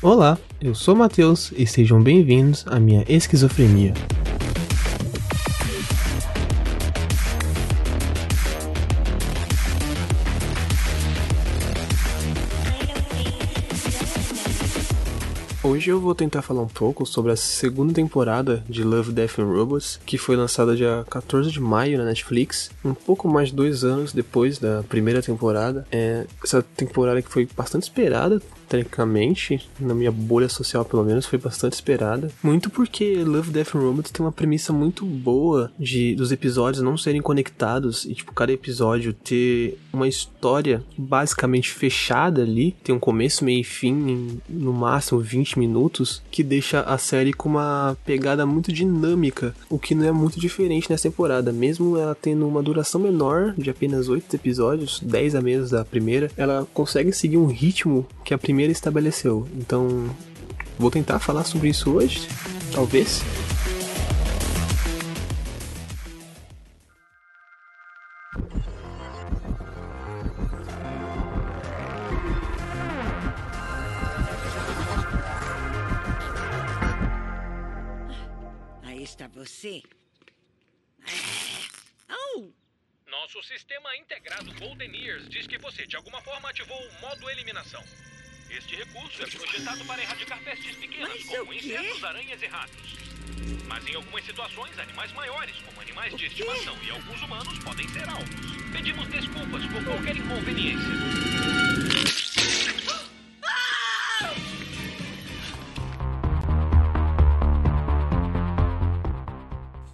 Olá, eu sou Matheus e sejam bem-vindos à minha esquizofrenia. Hoje eu vou tentar falar um pouco sobre a segunda temporada de Love, Death and Robots, que foi lançada dia 14 de maio na Netflix, um pouco mais de dois anos depois da primeira temporada. É, essa temporada que foi bastante esperada tecnicamente, na minha bolha social pelo menos, foi bastante esperada. Muito porque Love, Death and Robots tem uma premissa muito boa de dos episódios não serem conectados e, tipo, cada episódio ter uma história basicamente fechada ali, tem um começo, meio e fim, em, no máximo 20 minutos, que deixa a série com uma pegada muito dinâmica, o que não é muito diferente nessa temporada. Mesmo ela tendo uma duração menor, de apenas 8 episódios, 10 a menos da primeira, ela consegue seguir um ritmo que a primeira estabeleceu. Então, vou tentar falar sobre isso hoje, talvez. Aí está você. Nosso sistema integrado Golden Ears diz que você de alguma forma ativou o modo eliminação. Este recurso é projetado para erradicar pestes pequenas, Mas como insetos, aranhas e ratos. Mas em algumas situações, animais maiores, como animais de estimação e alguns humanos, podem ser alvos. Pedimos desculpas por qualquer inconveniência.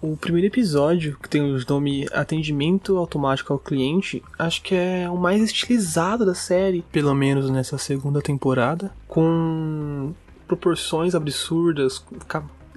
O primeiro episódio, que tem o nome Atendimento Automático ao Cliente, acho que é o mais estilizado da série, pelo menos nessa segunda temporada, com proporções absurdas,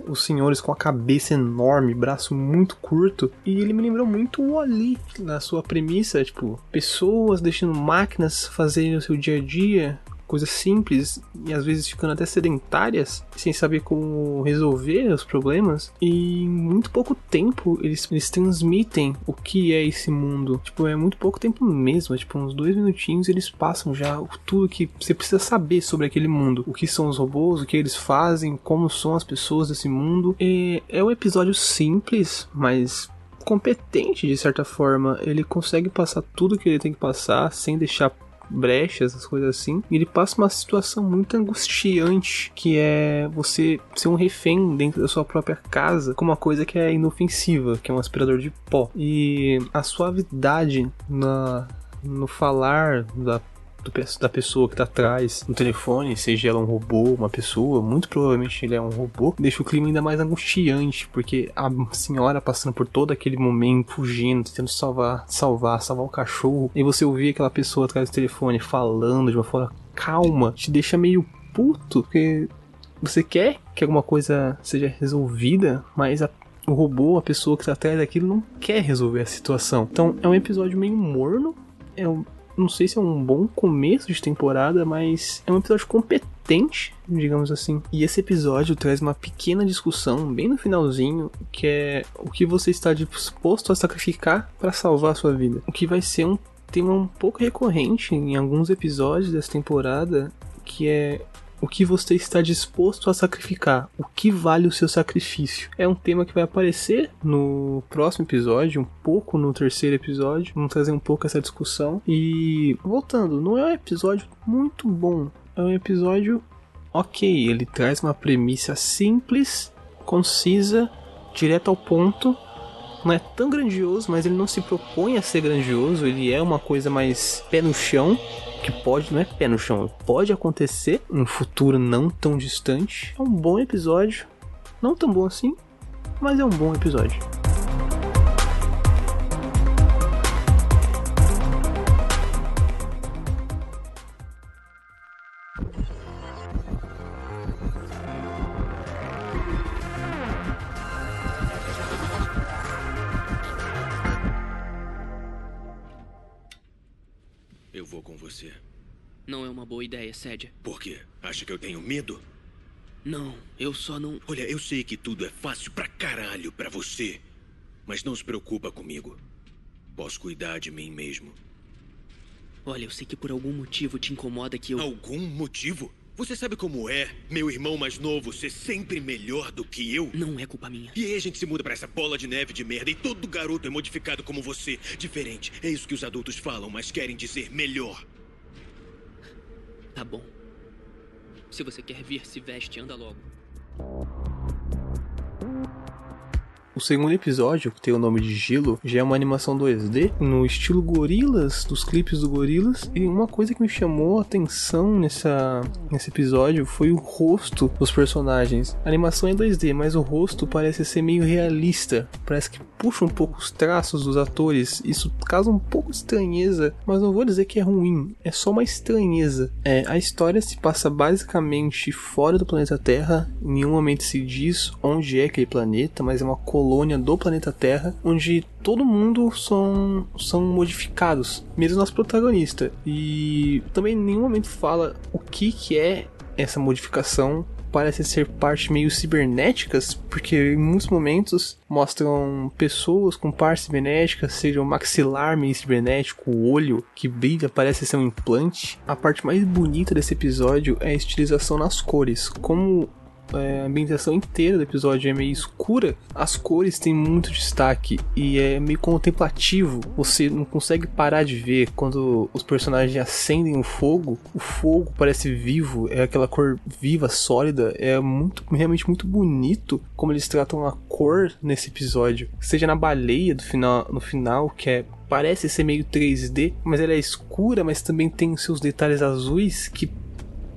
os senhores com a cabeça enorme, braço muito curto, e ele me lembrou muito o Ali na sua premissa, tipo, pessoas deixando máquinas fazerem o seu dia a dia, coisas simples e às vezes ficando até sedentárias, sem saber como resolver os problemas. E em muito pouco tempo eles, eles transmitem o que é esse mundo. Tipo, é muito pouco tempo mesmo, é tipo uns dois minutinhos eles passam já tudo que você precisa saber sobre aquele mundo. O que são os robôs, o que eles fazem, como são as pessoas desse mundo. E é um episódio simples, mas competente de certa forma. Ele consegue passar tudo que ele tem que passar sem deixar brechas, essas coisas assim. E ele passa uma situação muito angustiante, que é você ser um refém dentro da sua própria casa com uma coisa que é inofensiva, que é um aspirador de pó. E a suavidade na no falar da do da pessoa que tá atrás no telefone, seja ela um robô, uma pessoa, muito provavelmente ele é um robô, deixa o clima ainda mais angustiante, porque a senhora passando por todo aquele momento, fugindo, tentando salvar, salvar, salvar o cachorro, e você ouvir aquela pessoa atrás do telefone falando de uma forma calma, te deixa meio puto, porque você quer que alguma coisa seja resolvida, mas a o robô, a pessoa que tá atrás daquilo, não quer resolver a situação. Então é um episódio meio morno. É um, não sei se é um bom começo de temporada, mas é um episódio competente, digamos assim. E esse episódio traz uma pequena discussão bem no finalzinho, que é o que você está disposto a sacrificar para salvar a sua vida. O que vai ser um tema um pouco recorrente em alguns episódios dessa temporada, que é o que você está disposto a sacrificar? O que vale o seu sacrifício? É um tema que vai aparecer no próximo episódio, um pouco no terceiro episódio. Vamos trazer um pouco essa discussão. E voltando, não é um episódio muito bom. É um episódio ok. Ele traz uma premissa simples, concisa, direto ao ponto. Não é tão grandioso, mas ele não se propõe a ser grandioso. Ele é uma coisa mais pé no chão que pode, não é pé no chão, pode acontecer um futuro não tão distante. É um bom episódio, não tão bom assim, mas é um bom episódio. Boa ideia, Sédia. Por quê? Acha que eu tenho medo? Não, eu só não. Olha, eu sei que tudo é fácil pra caralho pra você. Mas não se preocupa comigo. Posso cuidar de mim mesmo. Olha, eu sei que por algum motivo te incomoda que eu. Algum motivo? Você sabe como é, meu irmão mais novo, ser sempre melhor do que eu? Não é culpa minha. E aí a gente se muda pra essa bola de neve de merda e todo garoto é modificado como você. Diferente. É isso que os adultos falam, mas querem dizer melhor. Tá bom. Se você quer vir, se veste, anda logo. O segundo episódio, que tem o nome de Gelo, já é uma animação 2D no estilo Gorilas, dos clipes do Gorilas. E uma coisa que me chamou a atenção nessa, nesse episódio foi o rosto dos personagens. A animação é 2D, mas o rosto parece ser meio realista. Parece que puxa um pouco os traços dos atores. Isso causa um pouco de estranheza, mas não vou dizer que é ruim, é só uma estranheza. É, a história se passa basicamente fora do planeta Terra. Em nenhum momento se diz onde é aquele planeta, mas é uma colônia colônia do planeta Terra, onde todo mundo são, são modificados, mesmo nosso protagonista. E também em nenhum momento fala o que, que é essa modificação. Parece ser parte meio cibernéticas, porque em muitos momentos mostram pessoas com partes cibernéticas, seja o maxilar meio cibernético, o olho que brilha, parece ser um implante. A parte mais bonita desse episódio é a estilização nas cores. Como é, a ambientação inteira do episódio é meio escura, as cores têm muito destaque e é meio contemplativo. Você não consegue parar de ver quando os personagens acendem o fogo. O fogo parece vivo, é aquela cor viva, sólida. É muito, realmente muito bonito como eles tratam a cor nesse episódio. Seja na baleia do final, no final, que é parece ser meio 3D, mas ela é escura, mas também tem seus detalhes azuis que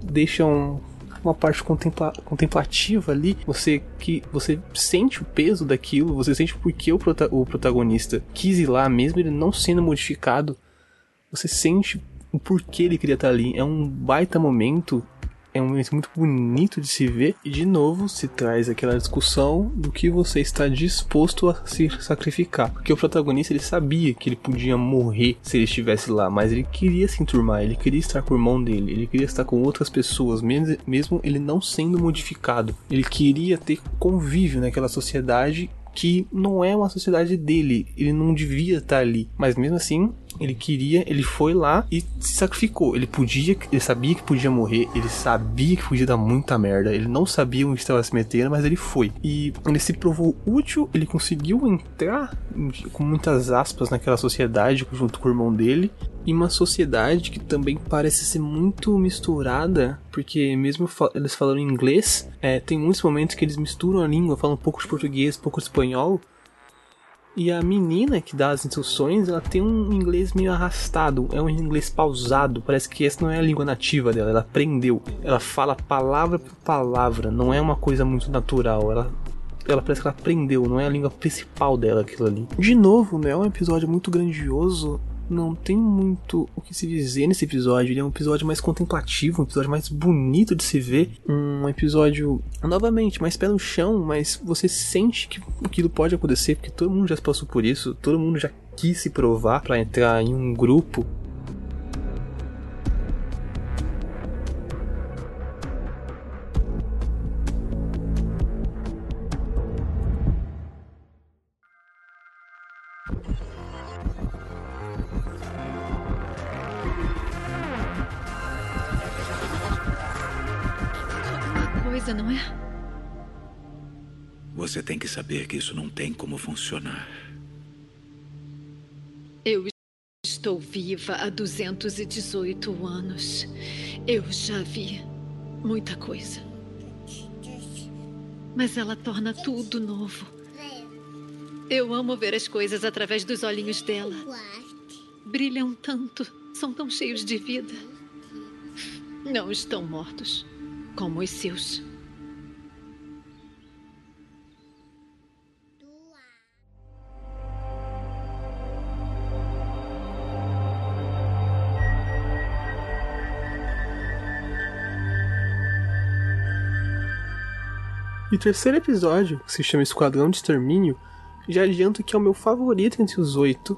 deixam uma parte contempla contemplativa ali, você que você sente o peso daquilo, você sente porque o, prota o protagonista quis ir lá, mesmo ele não sendo modificado, você sente o porquê ele queria estar ali. É um baita momento é um momento muito bonito de se ver. E de novo se traz aquela discussão do que você está disposto a se sacrificar, porque o protagonista ele sabia que ele podia morrer se ele estivesse lá, mas ele queria se enturmar, ele queria estar com o irmão dele, ele queria estar com outras pessoas, mesmo ele não sendo modificado, ele queria ter convívio naquela sociedade que não é uma sociedade dele, ele não devia estar ali, mas mesmo assim ele queria, ele foi lá e se sacrificou. Ele podia, ele sabia que podia morrer, ele sabia que podia dar muita merda, ele não sabia onde estava se metendo, mas ele foi. E ele se provou útil, ele conseguiu entrar com muitas aspas naquela sociedade junto com o irmão dele. E uma sociedade que também parece ser muito misturada, porque mesmo eles falando inglês, é, tem muitos momentos que eles misturam a língua, falam um pouco de português, um pouco de espanhol, e a menina que dá as instruções, ela tem um inglês meio arrastado, é um inglês pausado. Parece que essa não é a língua nativa dela, ela aprendeu. Ela fala palavra por palavra, não é uma coisa muito natural. Ela ela parece que ela aprendeu, não é a língua principal dela aquilo ali. De novo, né, é um episódio muito grandioso não tem muito o que se dizer nesse episódio. Ele é um episódio mais contemplativo, um episódio mais bonito de se ver. Um episódio, novamente, mais pé no chão, mas você sente que aquilo pode acontecer, porque todo mundo já passou por isso, todo mundo já quis se provar para entrar em um grupo não é? Você tem que saber que isso não tem como funcionar. Eu estou viva há 218 anos. Eu já vi muita coisa. Mas ela torna tudo novo. Eu amo ver as coisas através dos olhinhos dela. Brilham tanto, são tão cheios de vida. Não estão mortos como os seus. E o terceiro episódio, que se chama Esquadrão de Extermínio, já adianto que é o meu favorito entre os oito.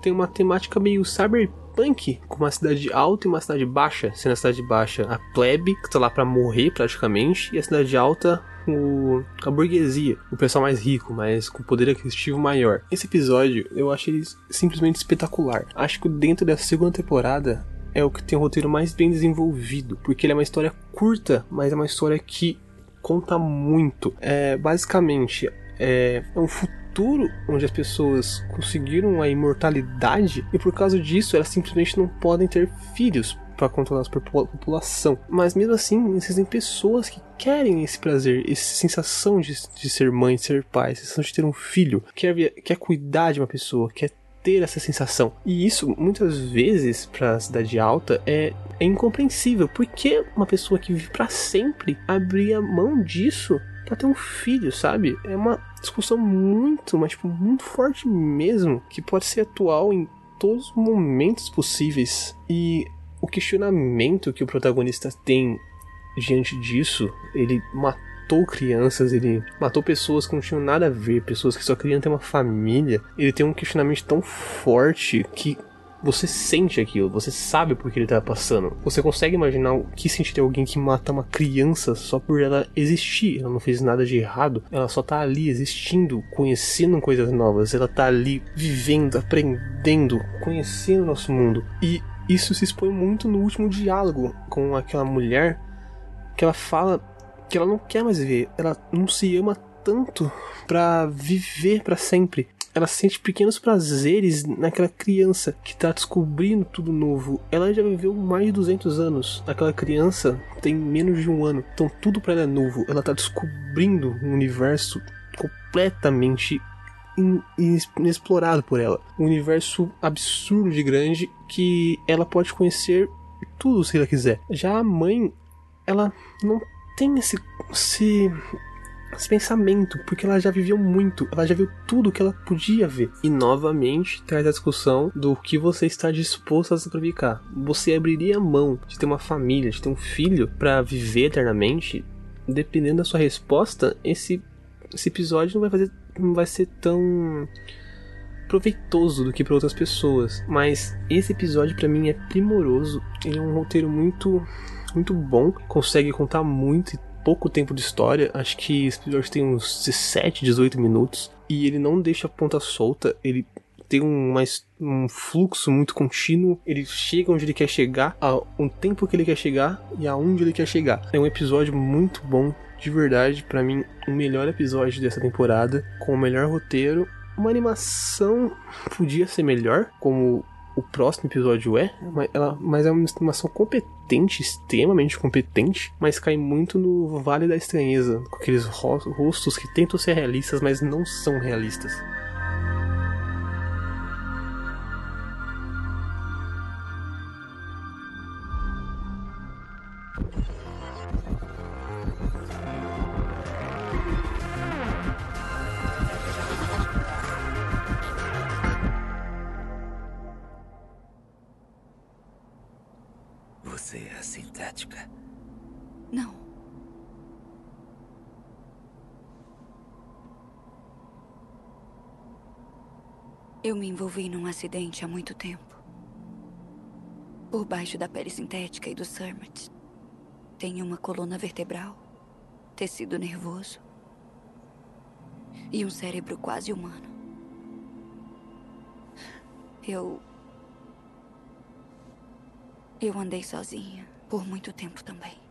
Tem uma temática meio cyberpunk com uma cidade alta e uma cidade baixa. Sendo a cidade baixa a plebe, que tá lá para morrer praticamente, e a cidade alta o, a burguesia, o pessoal mais rico, mas com poder aquisitivo maior. Esse episódio eu acho ele simplesmente espetacular. Acho que dentro da segunda temporada é o que tem o roteiro mais bem desenvolvido, porque ele é uma história curta, mas é uma história que conta muito. É basicamente é, é um futuro onde as pessoas conseguiram a imortalidade e por causa disso elas simplesmente não podem ter filhos para controlar a população. Mas mesmo assim, existem pessoas que querem esse prazer, essa sensação de, de ser mãe, de ser pai, sensação de ter um filho, quer, quer cuidar de uma pessoa, quer ter essa sensação. E isso, muitas vezes, para a cidade alta, é, é incompreensível. Porque uma pessoa que vive para sempre abria mão disso para ter um filho, sabe? É uma discussão muito, mas tipo, muito forte mesmo, que pode ser atual em todos os momentos possíveis. E o questionamento que o protagonista tem diante disso, ele matou matou crianças, ele matou pessoas que não tinham nada a ver, pessoas que só queriam ter uma família. Ele tem um questionamento tão forte que você sente aquilo, você sabe por que ele tá passando. Você consegue imaginar o que sentiria alguém que mata uma criança só por ela existir. Ela não fez nada de errado, ela só tá ali existindo, conhecendo coisas novas, ela tá ali vivendo, aprendendo, conhecendo o nosso mundo. E isso se expõe muito no último diálogo com aquela mulher que ela fala que ela não quer mais viver. Ela não se ama tanto para viver para sempre. Ela sente pequenos prazeres naquela criança que tá descobrindo tudo novo. Ela já viveu mais de 200 anos. Aquela criança tem menos de um ano. Então tudo para ela é novo. Ela tá descobrindo um universo completamente inexplorado por ela. Um universo absurdo de grande que ela pode conhecer tudo se ela quiser. Já a mãe, ela não tem esse, esse, esse pensamento, porque ela já viveu muito, ela já viu tudo que ela podia ver. E novamente traz a discussão do que você está disposto a sacrificar. Você abriria mão de ter uma família, de ter um filho para viver eternamente? Dependendo da sua resposta, esse, esse episódio não vai fazer não vai ser tão proveitoso do que para outras pessoas. Mas esse episódio para mim é primoroso. Ele é um roteiro muito muito bom, consegue contar muito e pouco tempo de história. Acho que esse episódio tem uns 17, 18 minutos. E ele não deixa a ponta solta, ele tem um, mais, um fluxo muito contínuo. Ele chega onde ele quer chegar, a um tempo que ele quer chegar e aonde ele quer chegar. É um episódio muito bom, de verdade, para mim, o melhor episódio dessa temporada, com o melhor roteiro. Uma animação podia ser melhor, como o próximo episódio é, ela, mas é uma animação competente, extremamente competente, mas cai muito no Vale da Estranheza, com aqueles rostos que tentam ser realistas, mas não são realistas. Acidente há muito tempo. Por baixo da pele sintética e do Surmat, tem uma coluna vertebral, tecido nervoso e um cérebro quase humano. Eu. Eu andei sozinha por muito tempo também.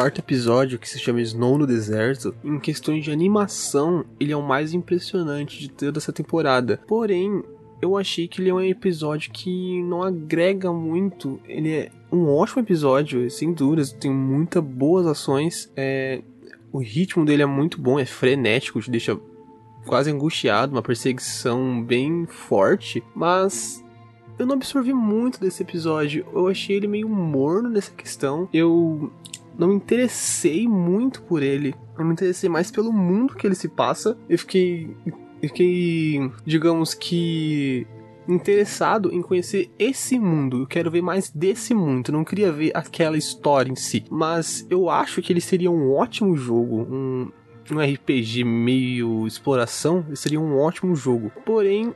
Quarto episódio, que se chama Snow no Deserto, em questões de animação, ele é o mais impressionante de toda essa temporada. Porém, eu achei que ele é um episódio que não agrega muito. Ele é um ótimo episódio, sem dúvidas, tem muitas boas ações. É, o ritmo dele é muito bom, é frenético, te deixa quase angustiado, uma perseguição bem forte, mas eu não absorvi muito desse episódio. Eu achei ele meio morno nessa questão. Eu não me interessei muito por ele. Eu me interessei mais pelo mundo que ele se passa. Eu fiquei. Eu fiquei. Digamos que. interessado em conhecer esse mundo. Eu quero ver mais desse mundo. Eu não queria ver aquela história em si. Mas eu acho que ele seria um ótimo jogo. Um, um RPG meio exploração. Seria um ótimo jogo. Porém,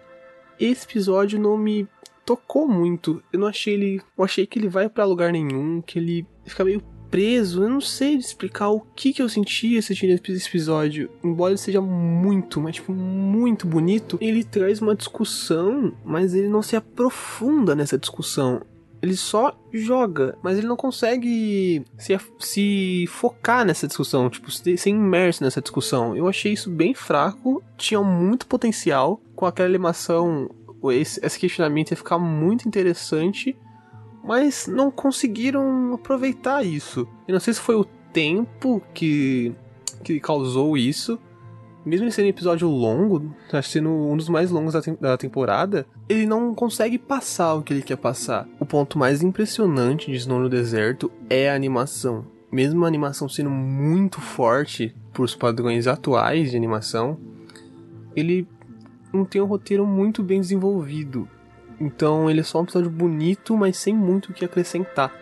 esse episódio não me tocou muito. Eu não achei ele. Eu achei que ele vai para lugar nenhum. Que ele fica meio preso. Eu não sei explicar o que, que eu senti assistindo esse episódio. Embora ele seja muito, mas tipo, muito bonito, ele traz uma discussão, mas ele não se aprofunda nessa discussão. Ele só joga, mas ele não consegue se, se focar nessa discussão, tipo, ser imerso nessa discussão. Eu achei isso bem fraco, tinha muito potencial com aquela animação. Esse, esse questionamento ia ficar muito interessante mas não conseguiram aproveitar isso. Eu não sei se foi o tempo que, que causou isso. Mesmo sendo um episódio longo, acho sendo um dos mais longos da, te da temporada, ele não consegue passar o que ele quer passar. O ponto mais impressionante de Snow no Deserto é a animação. Mesmo a animação sendo muito forte por os padrões atuais de animação, ele não tem um roteiro muito bem desenvolvido. Então ele é só um episódio bonito, mas sem muito o que acrescentar.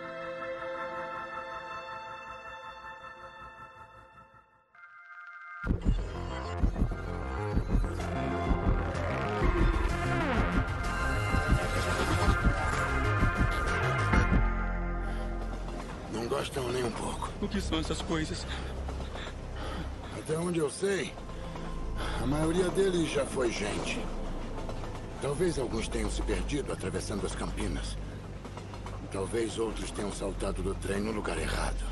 Não gostam nem um pouco. O que são essas coisas? Até onde eu sei, a maioria deles já foi gente. Talvez alguns tenham se perdido atravessando as campinas. Talvez outros tenham saltado do trem no lugar errado.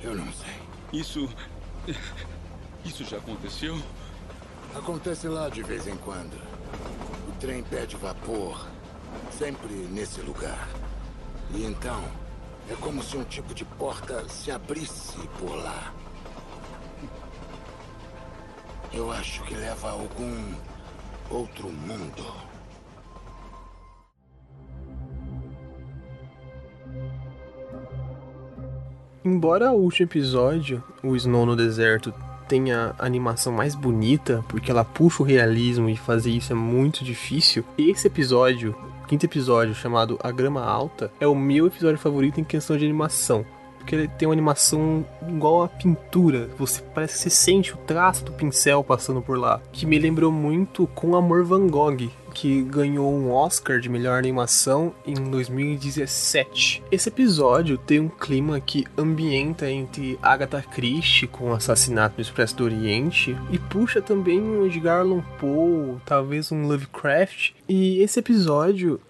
Eu não sei. Isso. Isso já aconteceu? Acontece lá de vez em quando. O trem pede vapor. Sempre nesse lugar. E então, é como se um tipo de porta se abrisse por lá. Eu acho que leva a algum outro mundo. Embora o último episódio, o Snow no Deserto, tenha a animação mais bonita, porque ela puxa o realismo e fazer isso é muito difícil, esse episódio, quinto episódio, chamado A Grama Alta, é o meu episódio favorito em questão de animação porque ele tem uma animação igual a pintura. Você parece que você sente o traço do pincel passando por lá. Que me lembrou muito com Amor Van Gogh, que ganhou um Oscar de melhor animação em 2017. Esse episódio tem um clima que ambienta entre Agatha Christie com o assassinato no Expresso do Oriente e puxa também um Edgar Allan Poe, talvez um Lovecraft. E esse episódio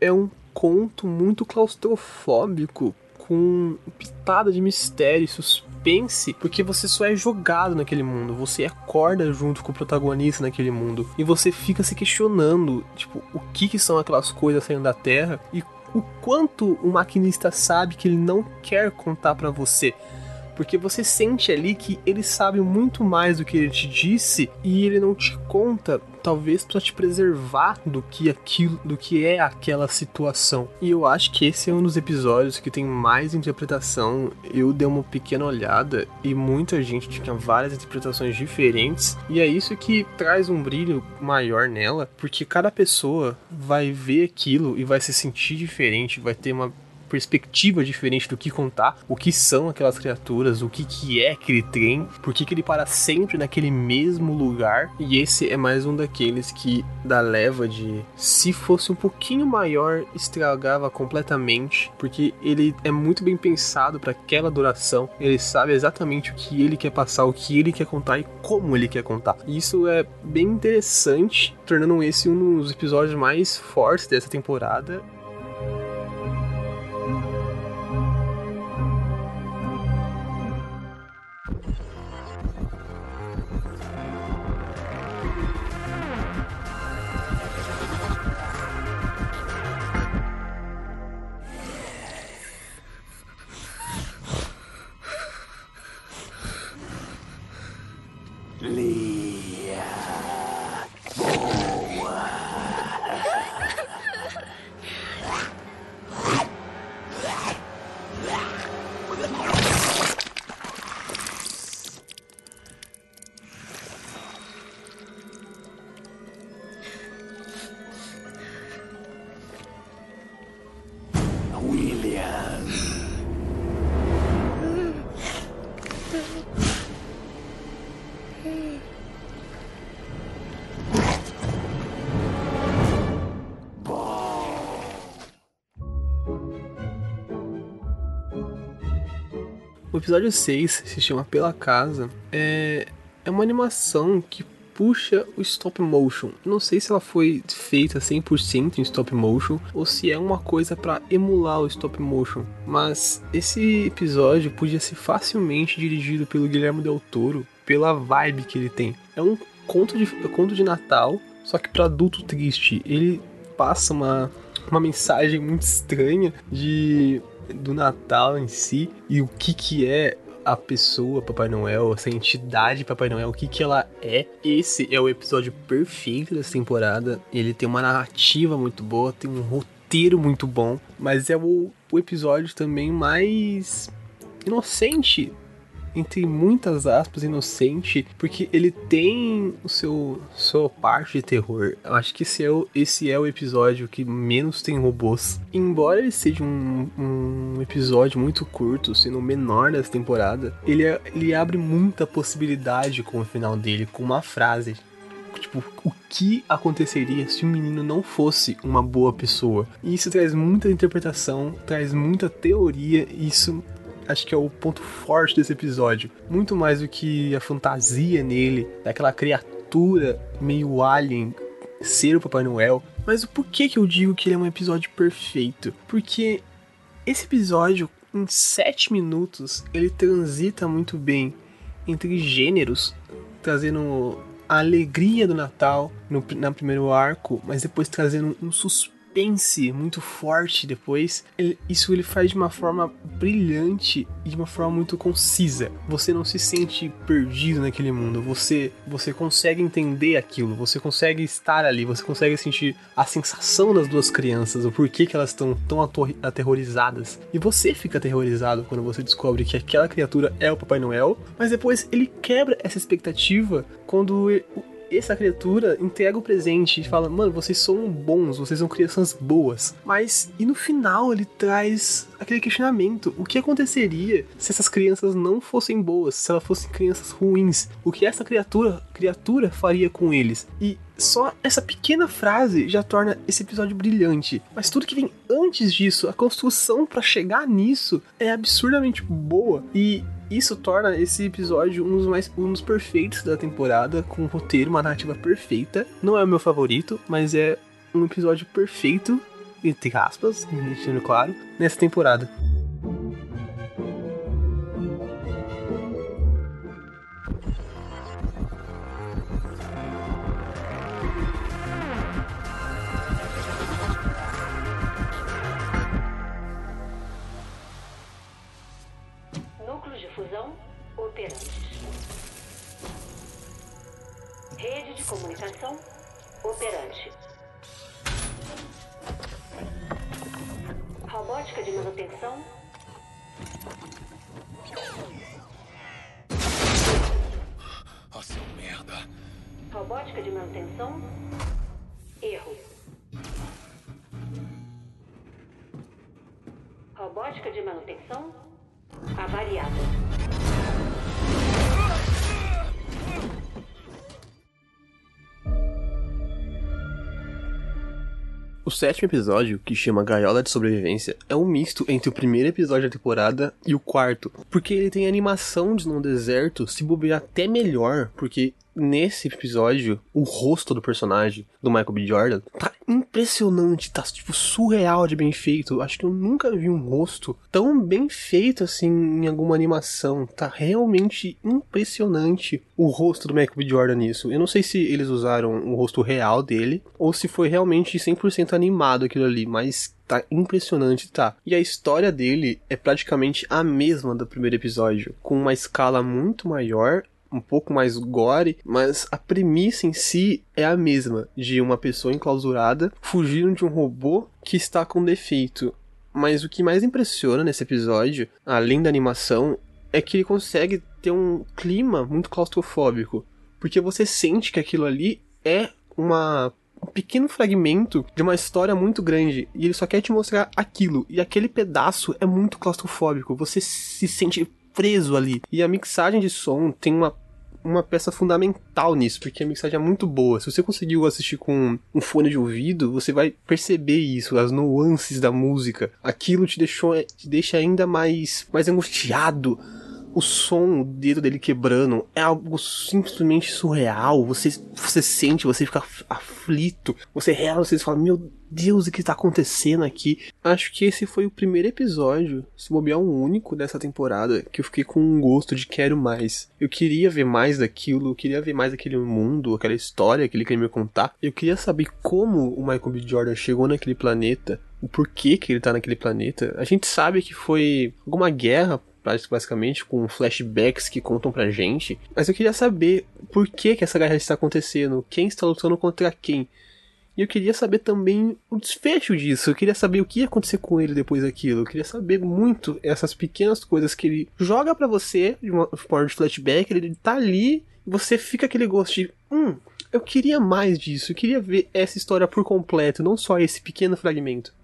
é um conto muito claustrofóbico com pitada de mistério e suspense, porque você só é jogado naquele mundo, você acorda junto com o protagonista naquele mundo e você fica se questionando, tipo, o que, que são aquelas coisas saindo da Terra e o quanto o maquinista sabe que ele não quer contar para você. Porque você sente ali que ele sabe muito mais do que ele te disse e ele não te conta, talvez para te preservar do que aquilo, do que é aquela situação. E eu acho que esse é um dos episódios que tem mais interpretação. Eu dei uma pequena olhada e muita gente tinha várias interpretações diferentes, e é isso que traz um brilho maior nela, porque cada pessoa vai ver aquilo e vai se sentir diferente, vai ter uma perspectiva diferente do que contar, o que são aquelas criaturas, o que, que é aquele trem, por que, que ele para sempre naquele mesmo lugar. E esse é mais um daqueles que, da leva de se fosse um pouquinho maior, estragava completamente, porque ele é muito bem pensado para aquela duração, ele sabe exatamente o que ele quer passar, o que ele quer contar e como ele quer contar. E isso é bem interessante, tornando esse um dos episódios mais fortes dessa temporada O episódio 6 se chama Pela Casa. É, é uma animação que puxa o stop motion. Não sei se ela foi feita 100% em stop motion ou se é uma coisa para emular o stop motion, mas esse episódio podia ser facilmente dirigido pelo Guilherme Del Toro pela vibe que ele tem. É um conto de, é um conto de Natal, só que para adulto triste. Ele passa uma, uma mensagem muito estranha de do Natal em si e o que que é a pessoa Papai Noel, essa entidade Papai Noel, o que que ela é. Esse é o episódio perfeito dessa temporada. Ele tem uma narrativa muito boa, tem um roteiro muito bom, mas é o, o episódio também mais inocente entre muitas aspas, inocente, porque ele tem o seu sua parte de terror. Eu acho que esse é o, esse é o episódio que menos tem robôs. Embora ele seja um, um episódio muito curto, sendo o menor dessa temporada, ele, é, ele abre muita possibilidade com o final dele, com uma frase tipo, o que aconteceria se o menino não fosse uma boa pessoa? E isso traz muita interpretação, traz muita teoria, e isso acho que é o ponto forte desse episódio. Muito mais do que a fantasia nele, daquela criatura meio alien ser o Papai Noel. Mas o porquê que eu digo que ele é um episódio perfeito? Porque esse episódio, em 7 minutos, ele transita muito bem entre gêneros, trazendo a alegria do Natal no, no primeiro arco, mas depois trazendo um suspense suspense muito forte depois. Ele, isso ele faz de uma forma brilhante e de uma forma muito concisa. Você não se sente perdido naquele mundo. Você você consegue entender aquilo. Você consegue estar ali. Você consegue sentir a sensação das duas crianças, o porquê que elas estão tão aterrorizadas. E você fica aterrorizado quando você descobre que aquela criatura é o Papai Noel. Mas depois ele quebra essa expectativa quando ele, essa criatura entrega o presente e fala: Mano, vocês são bons, vocês são crianças boas. Mas, e no final ele traz aquele questionamento: o que aconteceria se essas crianças não fossem boas, se elas fossem crianças ruins? O que essa criatura, criatura faria com eles? E só essa pequena frase já torna esse episódio brilhante. Mas tudo que vem antes disso, a construção para chegar nisso é absurdamente boa. E isso torna esse episódio um dos mais um dos perfeitos da temporada, com um roteiro, uma narrativa perfeita. Não é o meu favorito, mas é um episódio perfeito, entre aspas, deixando claro, nessa temporada. O sétimo episódio, que chama Gaiola de Sobrevivência, é um misto entre o primeiro episódio da temporada e o quarto, porque ele tem animação de no deserto se bobear até melhor, porque nesse episódio, o rosto do personagem, do Michael B. Jordan, tá impressionante, tá tipo surreal de bem feito. Acho que eu nunca vi um rosto tão bem feito assim em alguma animação. Tá realmente impressionante o rosto do Michael B. Jordan nisso. Eu não sei se eles usaram o rosto real dele ou se foi realmente 100% animado aquilo ali, mas tá impressionante, tá? E a história dele é praticamente a mesma do primeiro episódio, com uma escala muito maior um pouco mais gore, mas a premissa em si é a mesma, de uma pessoa enclausurada fugindo de um robô que está com defeito. Mas o que mais impressiona nesse episódio, além da animação, é que ele consegue ter um clima muito claustrofóbico, porque você sente que aquilo ali é uma um pequeno fragmento de uma história muito grande e ele só quer te mostrar aquilo e aquele pedaço é muito claustrofóbico. Você se sente preso ali. E a mixagem de som tem uma uma peça fundamental nisso, porque a mixagem é muito boa. Se você conseguiu assistir com um fone de ouvido, você vai perceber isso, as nuances da música. Aquilo te deixou te deixa ainda mais mais angustiado o som, o dedo dele quebrando, é algo simplesmente surreal. Você, você sente, você fica aflito, você real, você fala, meu Deus, o que está acontecendo aqui? Acho que esse foi o primeiro episódio, se bobear um único dessa temporada, que eu fiquei com um gosto de quero mais. Eu queria ver mais daquilo, eu queria ver mais aquele mundo, aquela história que ele queria me contar. Eu queria saber como o Michael B. Jordan chegou naquele planeta, o porquê que ele tá naquele planeta. A gente sabe que foi alguma guerra basicamente, com flashbacks que contam pra gente. Mas eu queria saber por que, que essa guerra está acontecendo, quem está lutando contra quem. E eu queria saber também o desfecho disso. Eu queria saber o que ia acontecer com ele depois daquilo. Eu queria saber muito essas pequenas coisas que ele joga para você de uma forma de flashback. Ele tá ali e você fica aquele gosto de. Hum, eu queria mais disso. Eu queria ver essa história por completo, não só esse pequeno fragmento.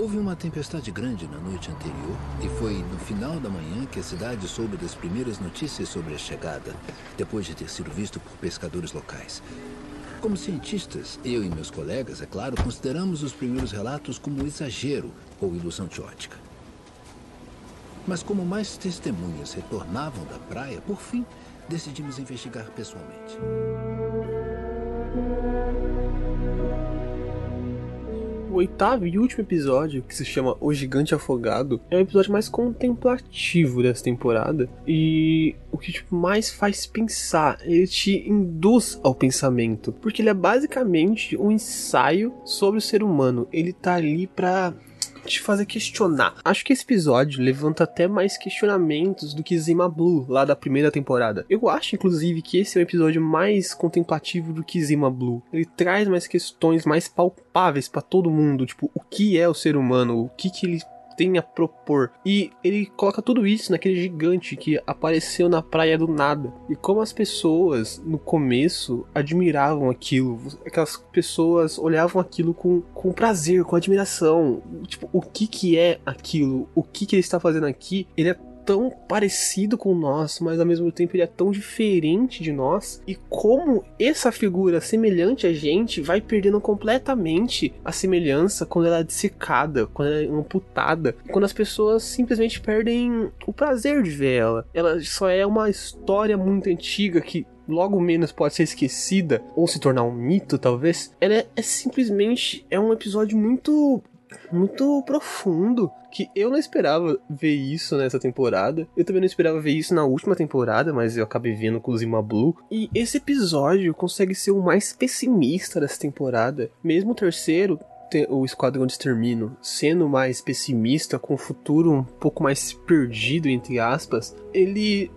Houve uma tempestade grande na noite anterior e foi no final da manhã que a cidade soube das primeiras notícias sobre a chegada, depois de ter sido visto por pescadores locais. Como cientistas, eu e meus colegas, é claro, consideramos os primeiros relatos como exagero ou ilusão de ótica. Mas como mais testemunhas retornavam da praia, por fim, decidimos investigar pessoalmente. Oitavo e último episódio, que se chama O Gigante Afogado, é o episódio mais contemplativo dessa temporada. E o que tipo, mais faz pensar, ele te induz ao pensamento. Porque ele é basicamente um ensaio sobre o ser humano. Ele tá ali pra te fazer questionar. Acho que esse episódio levanta até mais questionamentos do que Zima Blue, lá da primeira temporada. Eu acho, inclusive, que esse é um episódio mais contemplativo do que Zima Blue. Ele traz mais questões mais palpáveis para todo mundo, tipo, o que é o ser humano, o que que ele tem a propor. E ele coloca tudo isso naquele gigante que apareceu na praia do nada. E como as pessoas no começo admiravam aquilo, aquelas pessoas olhavam aquilo com, com prazer, com admiração. Tipo, o que que é aquilo? O que que ele está fazendo aqui? Ele é tão parecido com nós, mas ao mesmo tempo ele é tão diferente de nós. E como essa figura semelhante a gente vai perdendo completamente a semelhança quando ela é dissecada, quando ela é amputada, quando as pessoas simplesmente perdem o prazer de ver ela. Ela só é uma história muito antiga que logo menos pode ser esquecida ou se tornar um mito, talvez. Ela é, é simplesmente é um episódio muito muito profundo que eu não esperava ver isso nessa temporada. Eu também não esperava ver isso na última temporada, mas eu acabei vendo com Zima Blue. E esse episódio consegue ser o mais pessimista dessa temporada. Mesmo o terceiro, o Esquadrão de Extermino sendo mais pessimista, com o futuro um pouco mais perdido, entre aspas, ele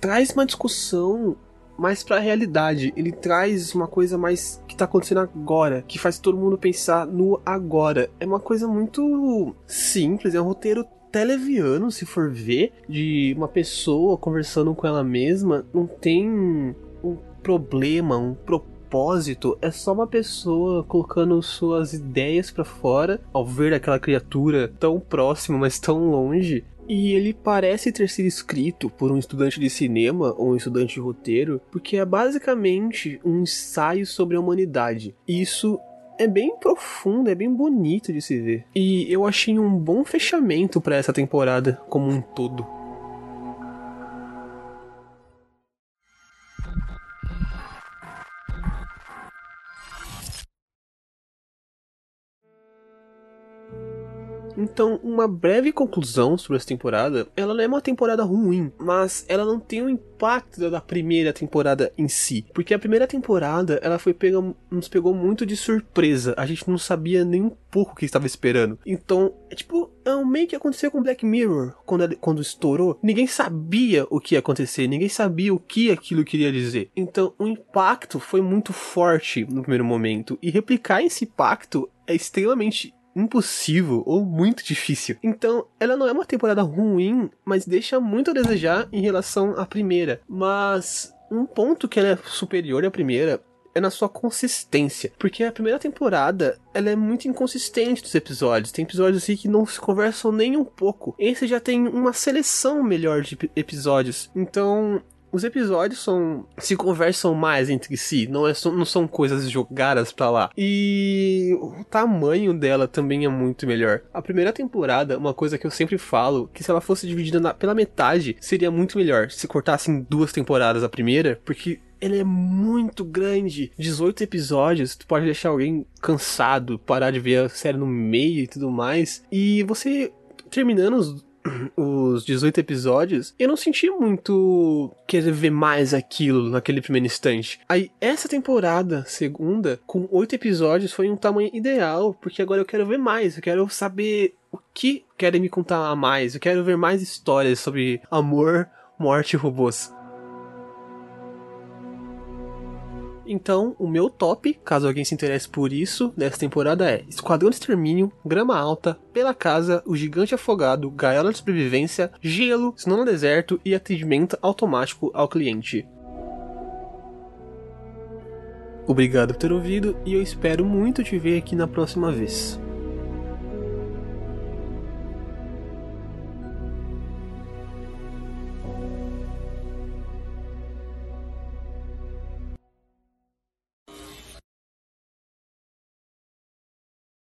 traz uma discussão mais para a realidade. Ele traz uma coisa mais que tá acontecendo agora, que faz todo mundo pensar no agora. É uma coisa muito simples, é um roteiro televiano, se for ver, de uma pessoa conversando com ela mesma, não tem um problema, um propósito, é só uma pessoa colocando suas ideias para fora ao ver aquela criatura tão próxima, mas tão longe, e ele parece ter sido escrito por um estudante de cinema ou um estudante de roteiro, porque é basicamente um ensaio sobre a humanidade. Isso é bem profundo, é bem bonito de se ver. E eu achei um bom fechamento para essa temporada como um todo. Então, uma breve conclusão sobre essa temporada, ela não é uma temporada ruim, mas ela não tem o impacto da primeira temporada em si, porque a primeira temporada, ela foi pega, nos pegou muito de surpresa, a gente não sabia nem um pouco o que estava esperando. Então, é tipo, é um meio que aconteceu com Black Mirror, quando, quando estourou, ninguém sabia o que ia acontecer, ninguém sabia o que aquilo queria dizer. Então, o impacto foi muito forte no primeiro momento, e replicar esse impacto é extremamente impossível ou muito difícil. Então, ela não é uma temporada ruim, mas deixa muito a desejar em relação à primeira. Mas um ponto que ela é superior à primeira é na sua consistência. Porque a primeira temporada, ela é muito inconsistente dos episódios. Tem episódios assim que não se conversam nem um pouco. Esse já tem uma seleção melhor de episódios. Então, os episódios são se conversam mais entre si, não, é, não são coisas jogadas pra lá. E o tamanho dela também é muito melhor. A primeira temporada, uma coisa que eu sempre falo, que se ela fosse dividida na, pela metade, seria muito melhor se cortassem duas temporadas a primeira, porque ele é muito grande. 18 episódios, tu pode deixar alguém cansado, parar de ver a série no meio e tudo mais. E você terminando os, os 18 episódios, eu não senti muito querer ver mais aquilo naquele primeiro instante. Aí, essa temporada, segunda, com 8 episódios, foi um tamanho ideal, porque agora eu quero ver mais, eu quero saber o que querem me contar mais, eu quero ver mais histórias sobre amor, morte e robôs. Então, o meu top, caso alguém se interesse por isso, dessa temporada é Esquadrão de Extermínio, Grama Alta, Pela Casa, O Gigante Afogado, Gaiola de Sobrevivência, Gelo, Snow no Deserto e Atendimento Automático ao Cliente. Obrigado por ter ouvido e eu espero muito te ver aqui na próxima vez.